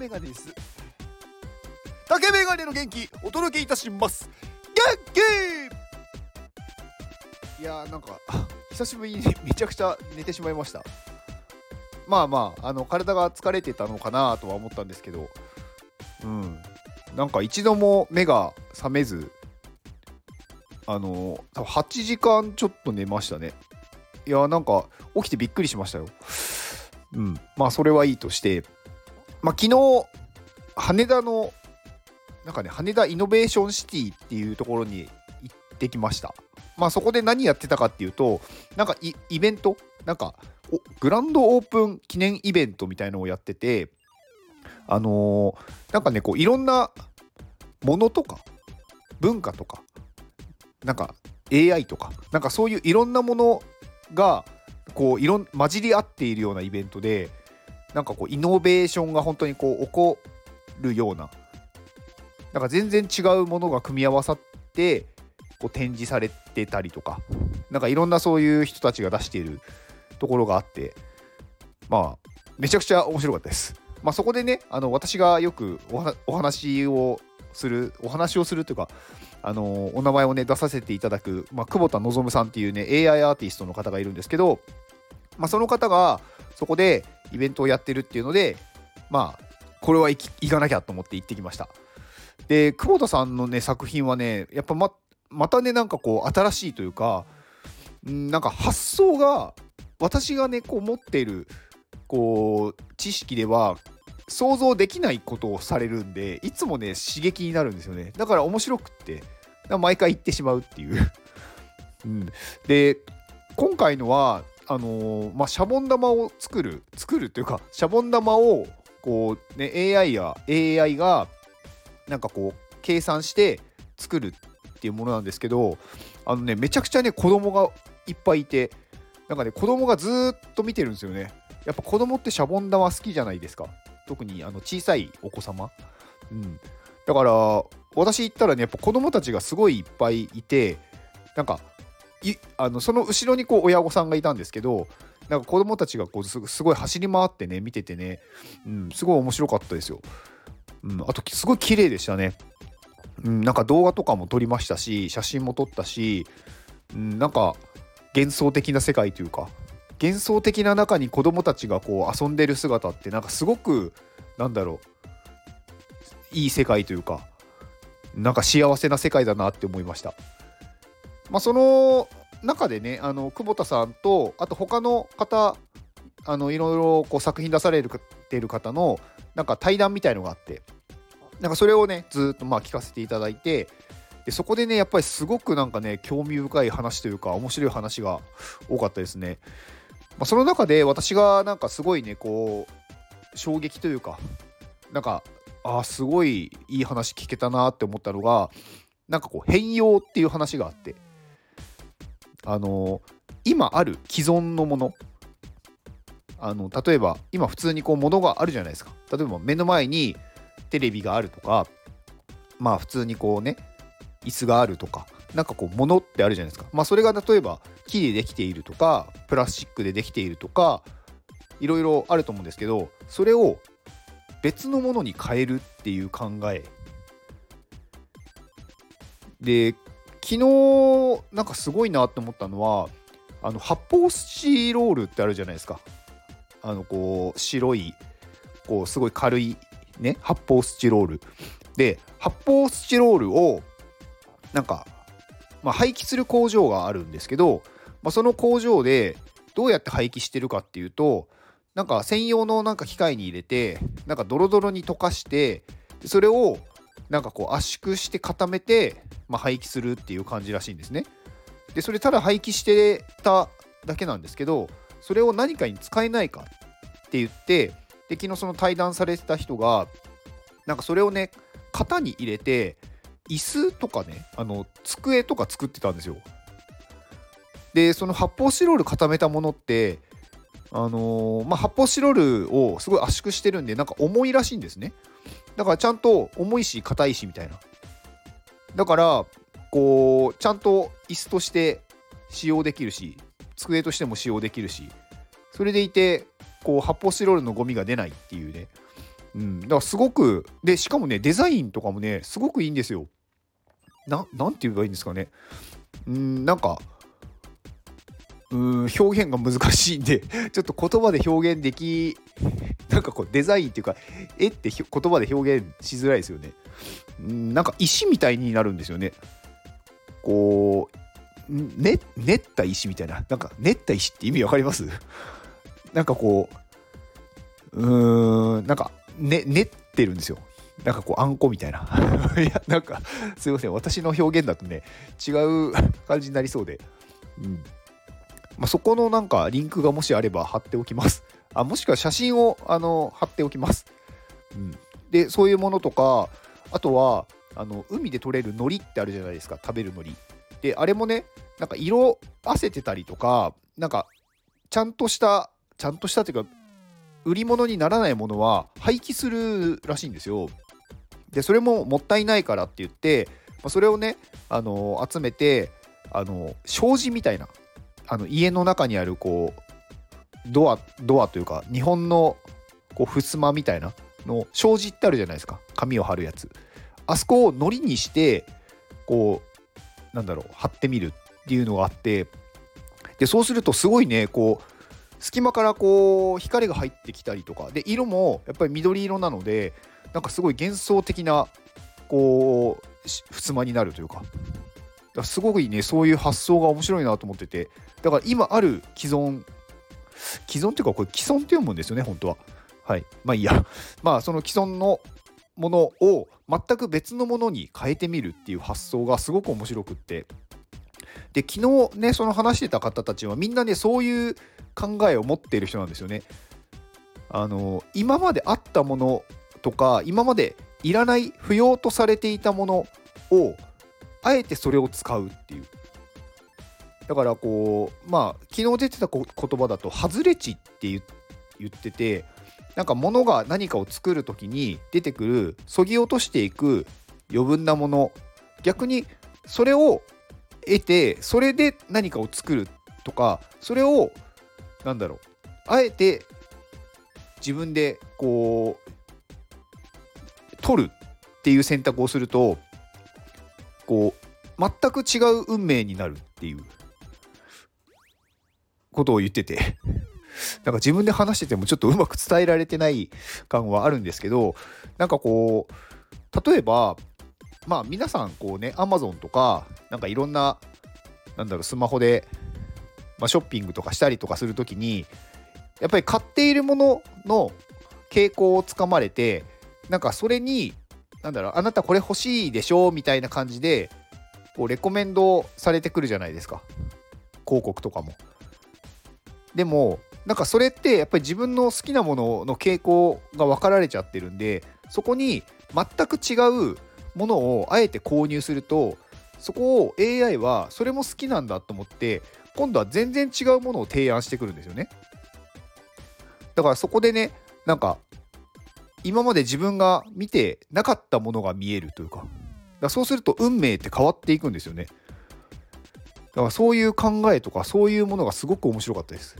メガネです。竹メガネの元気お届けいたします。元気いやーなんか 久しぶりにめちゃくちゃ寝てしまいました。まあまああの体が疲れてたのかなとは思ったんですけど。うん。なんか一度も目が覚めずあの多分8時間ちょっと寝ましたね。いやなんか起きてびっくりしましたよ。うん。まあそれはいいとして。まあ昨日羽田のなんかね羽田イノベーションシティっていうところに行ってきました。まあそこで何やってたかっていうとなんかイベント？なんかグランドオープン記念イベントみたいのをやっててあのー、なんかねこういろんなものとか文化とかなんか AI とかなんかそういういろんなものがこういろん混じり合っているようなイベントでなんかこうイノベーションが本当にこう起こるようななんか全然違うものが組み合わさってこう展示されてたりとかなんかいろんなそういう人たちが出しているところがあってまあめちゃくちゃ面白かったです。まあ、そこでねあの私がよくお話をするお話をするというかあのお名前をね出させていただく、まあ、久保田望さんっていうね AI アーティストの方がいるんですけど、まあ、その方がそこでイベントをやってるっていうのでまあこれは行かなきゃと思って行ってきました。で久保田さんのね作品はねやっぱままたねなんかこう新しいというかなんか発想が私がねこう持っているこう知識では想像できないことをされるんでいつもね刺激になるんですよね。だから面白くって毎回行ってしまうっていう。うん、で今回のはあのー、まあ、シャボン玉を作る作るというかシャボン玉をこうね AI や AI がなんかこう計算して作るっていうものなんですけどあのねめちゃくちゃね子供がいっぱいいてなんかね子供がずっと見てるんですよね。やっぱ子供ってシャボン玉好きじゃないですか。特にあの小さいお子様。うん、だから私行ったらねやっぱ子供たちがすごいいっぱいいてなんかいあのその後ろにこう親御さんがいたんですけどなんか子供たちがこうすごい走り回ってね見ててね、うん、すごい面白かったですよ。うん、あとすごい綺麗でしたね。うん、なんか動画とかも撮りましたし写真も撮ったし、うん、なんか幻想的な世界というか幻想的な中に子供たちがこう遊んでる姿ってなんかすごくなんだろういい世界というかなんか幸せな世界だなって思いました。まあ、その中でねあの久保田さんとあと他の方あのいろいろこう作品出されてる方のなんか対談みたいのがあってなんかそれをねずっとまあ聞かせていただいてでそこでねやっぱりすごくなんかね興味深い話というか面白い話が多かったですね。まあ、その中で私がなんかすごいねこう衝撃というかなんかあすごいいい話聞けたなって思ったのがなんかこう変容っていう話があってあの今ある既存のもの。あの例えば今普通にこう物があるじゃないですか。例えば目の前にテレビがあるとかまあ普通にこうね椅子があるとかなんかこう物ってあるじゃないですか。まあそれが例えば木でできているとかプラスチックでできているとかいろいろあると思うんですけどそれを別のものに変えるっていう考え。で昨日なんかすごいなって思ったのはあの発泡スチロールってあるじゃないですか。あのこう白いこうすごい軽いね発泡スチロール。で発泡スチロールをなんか、まあ、廃棄する工場があるんですけど、まあ、その工場でどうやって廃棄してるかっていうとなんか専用のなんか機械に入れてなんかドロドロに溶かしてそれをなんかこう圧縮して固めて、まあ、廃棄するっていう感じらしいんですね。でそれただ廃棄してただけなんですけどそれを何かに使えないかって言ってで昨日その対談されてた人がなんかそれをね型に入れて椅子とかねあの机とか作ってたんですよ。でその発泡スチロール固めたものってあのー、まあ、発泡スチロールをすごい圧縮してるんでなんか重いらしいんですねだからちゃんと重いし硬いしみたいなだからこうちゃんと椅子として使用できるし机としても使用できるしそれでいてこう発泡スチロールのゴミが出ないっていうねうん、だからすごくでしかもねデザインとかもねすごくいいんですよ。ななんて言えばいいんですかね。うんなんかうん表現が難しいんでちょっと言葉で表現できかこうデザインっていうか絵って言葉で表現しづらいですよね。なんか石みたいになるんですよね。こうね練った石みたいななんか練った石って意味わかります？なんかこううーんなんかね練ってるんですよ。なんかこうあんこみたいな。いやなんかすいません私の表現だとね違う感じになりそうで。うんまあ、そこのなんかリンクがもしあれば貼っておきます。あもしくは写真をあの貼っておきます。うん、でそういうものとかあとはあの海で取れる海苔ってあるじゃないですか食べる海苔。であれもねなんか色あせてたりとかなんかちゃんとしたちゃんとしたっていうか売り物にならないものは廃棄するらしいんですよ。でそれももったいないからって言って、まあ、それをね、あの集めてあの障子みたいなあの家の中にあるこうドアドアというか日本のこう襖みたいなの障子ってあるじゃないですか。紙を貼るやつ。あそこを糊にしてこうなんだろう貼ってみるっていうのがあってでそうするとすごいねこう隙間からこう光が入ってきたりとかで色もやっぱり緑色なのでなんかすごい幻想的なこう襖になるというか。だすごくねそういう発想が面白いなと思ってて。だから今ある既存既存っていうかこれ既存って読むんですよね本当は。はい。まあいいや。まあその既存のものを全く別のものに変えてみるっていう発想がすごく面白くって。で昨日ねその話してた方たちはみんなねそういう考えを持っている人なんですよね。あの今まであったものとか今までいらない不要とされていたものをあえてそれを使うっていう。だからこうまあ昨日出てた言葉だと「外れ値」って言っててなんか物が何かを作る時に出てくるそぎ落としていく余分なもの。逆にそれを得てそれで何かを作るとかそれをなんだろうあえて自分でこう取るっていう選択をするとこう全く違う運命になるっていう。ことを言ってて なんか自分で話しててもちょっとうまく伝えられてない感はあるんですけどなんかこう例えばまあ皆さんこうね Amazon とかなんかいろんななんだろうスマホで、まあ、ショッピングとかしたりとかする時にやっぱり買っているものの傾向をつかまれてなんかそれになんだろうあなたこれ欲しいでしょみたいな感じでこうレコメンドされてくるじゃないですか広告とかも。でもなんかそれってやっぱり自分の好きなものの傾向が分かられちゃってるんでそこに全く違うものをあえて購入するとそこを AI はそれも好きなんだと思って今度は全然違うものを提案してくるんですよね。だからそこでねなんか今まで自分が見てなかったものが見えるというかだそうすると運命って変わっていくんですよねだからそういう考えとかそういうものがすごく面白かったです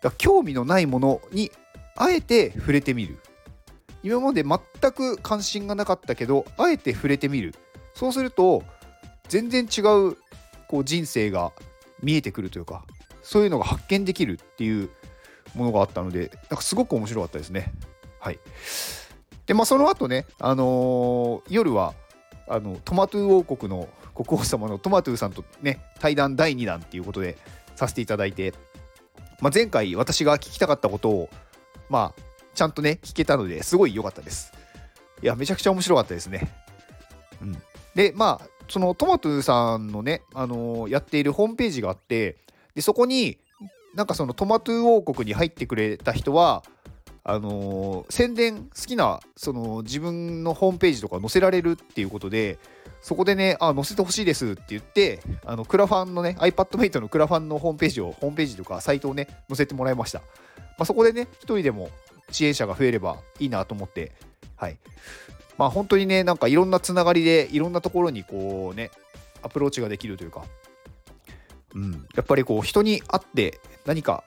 だ興味のないものにあえて触れてみる今まで全く関心がなかったけどあえて触れてみるそうすると全然違うこう人生が見えてくるというかそういうのが発見できるっていうものがあったのでなんかすごく面白かったですね。はい。で、まあ、その後ね、あのー、夜は、あの、トマト王国の国王様のトマトゥーさんとね、対談第2弾っていうことでさせていただいて、まあ、前回私が聞きたかったことを、まあ、ちゃんとね、聞けたのですごい良かったです。いや、めちゃくちゃ面白かったですね。うん。で、まあ、そのトマトゥーさんのね、あのー、やっているホームページがあって、でそこになんかそのトマトゥー王国に入ってくれた人は、あのー、宣伝好きなその自分のホームページとか載せられるっていうことでそこでねあ載せてほしいですって言ってあのクラファンのね iPadMate のクラファンのホームページをホームページとかサイトをね載せてもらいました、まあ、そこでね一人でも支援者が増えればいいなと思ってはい。まあ本当にねなんかいろんなつながりでいろんなところにこうねアプローチができるというか。うん、やっぱりこう人に会って何か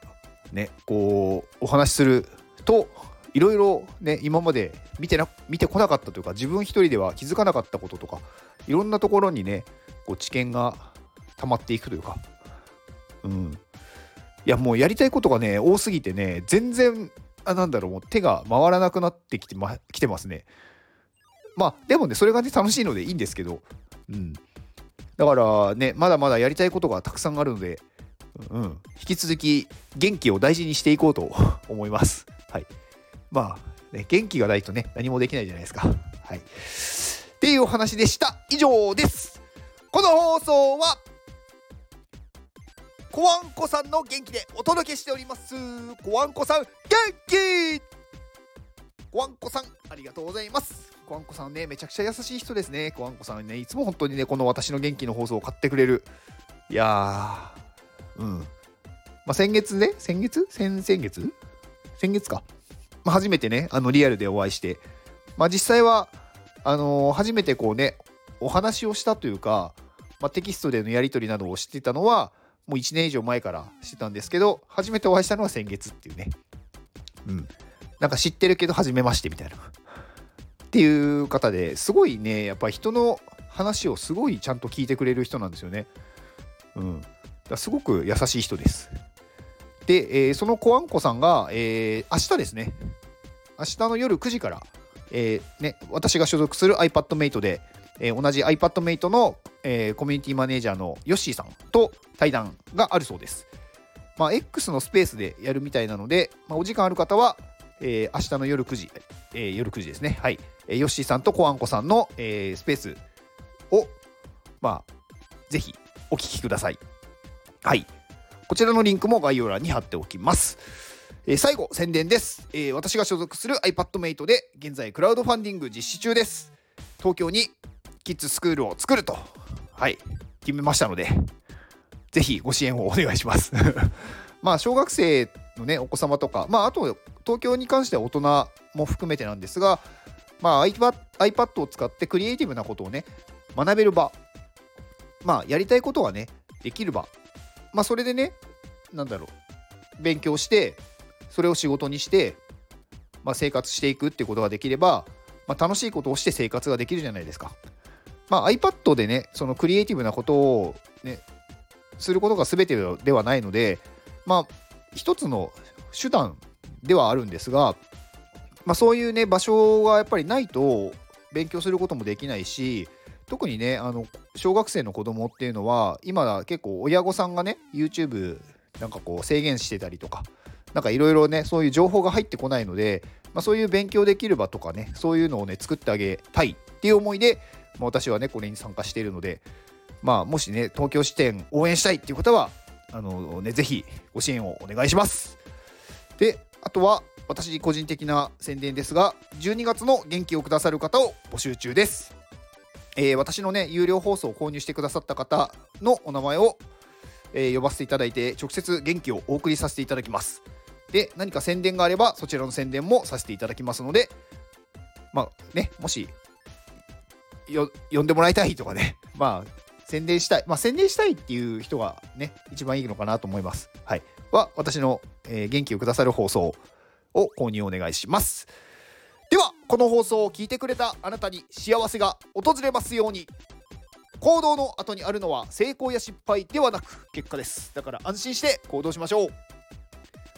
ねこうお話しするといろいろね今まで見てな見てこなかったというか自分一人では気づかなかったこととかいろんなところにねこう知見が溜まっていくというかうんいやもうやりたいことがね多すぎてね全然あなんだろうもう手が回らなくなってきて,、ま、きてますねまあでもねそれがね楽しいのでいいんですけどうんだからねまだまだやりたいことがたくさんあるのでうん、引き続き元気を大事にしていこうと 思います。はい。まあ、ね、元気がないとね、何もできないじゃないですか。はい。っていうお話でした。以上です。この放送は、コワンコさんの元気でお届けしております。コワンコさん、元気コワンコさん、ありがとうございます。コワンコさんね、めちゃくちゃ優しい人ですね。コワンコさんね、いつも本当にね、この私の元気の放送を買ってくれる。いやー、うん。まあ、先月ね、先月？先々月？先月か。まあ、初めてね、あのリアルでお会いして、まあ、実際は、あのー、初めてこうね、お話をしたというか、まあ、テキストでのやり取りなどをしてたのは、もう1年以上前からしてたんですけど、初めてお会いしたのは先月っていうね。うん。なんか知ってるけど、初めましてみたいな。っていう方ですごいね、やっぱ人の話をすごいちゃんと聞いてくれる人なんですよね。うん。だすごく優しい人です。で、えー、そのコアンコさんが、えー、明日ですね、明日の夜9時から、えー、ね、私が所属する iPadMate で、えー、同じ iPadMate の、えー、コミュニティマネージャーのヨッシーさんと対談があるそうです。まあ、X のスペースでやるみたいなので、まあ、お時間ある方は、えー、明日の夜9時、えー、夜9時ですね。はい。えー、ヨッシーさんとコアンコさんの、えー、スペースを、まあ、ぜひお聞きください。はい。こちらのリンクも概要欄に貼っておきます。えー、最後、宣伝です、えー、私が所属する iPadMate で現在クラウドファンディング実施中です。東京にキッズスクールを作ると、はい、決めましたので、ぜひご支援をお願いします。まあ、小学生のね、お子様とか、まあ、あと、東京に関しては大人も含めてなんですが、まあ iPad、iPad を使ってクリエイティブなことをね、学べる場、まあ、やりたいことがね、できる場まあそれでねなんだろう勉強してそれを仕事にして、まあ、生活していくってことができれば、まあ、楽しいことをして生活ができるじゃないですか。まあ、iPad でねそのクリエイティブなことをねすることが全てではないのでまあ一つの手段ではあるんですが、まあ、そういうね場所がやっぱりないと勉強することもできないし特にねあの小学生の子供っていうのは今結構親御さんがね YouTube なんかこう制限してたりとかなんかいろいろねそういう情報が入ってこないので、まあ、そういう勉強できる場とかねそういうのをね作ってあげたいっていう思いで、まあ、私はねこれに参加しているのでまあもしね東京支店応援したいっていう方はあのねぜひご支援をお願いしますであとは私個人的な宣伝ですが12月の元気をくださる方を募集中ですえー、私のね、有料放送を購入してくださった方のお名前を、えー、呼ばせていただいて、直接元気をお送りさせていただきます。で、何か宣伝があれば、そちらの宣伝もさせていただきますので、まあね、もし、呼んでもらいたいとかね、まあ、宣伝したい、まあ、宣伝したいっていう人がね、一番いいのかなと思います。はい。は、私の、えー、元気をくださる放送を購入お願いします。ではこの放送を聞いてくれたあなたに幸せが訪れますように行動の後にあるのは成功や失敗ではなく結果ですだから安心して行動しましょう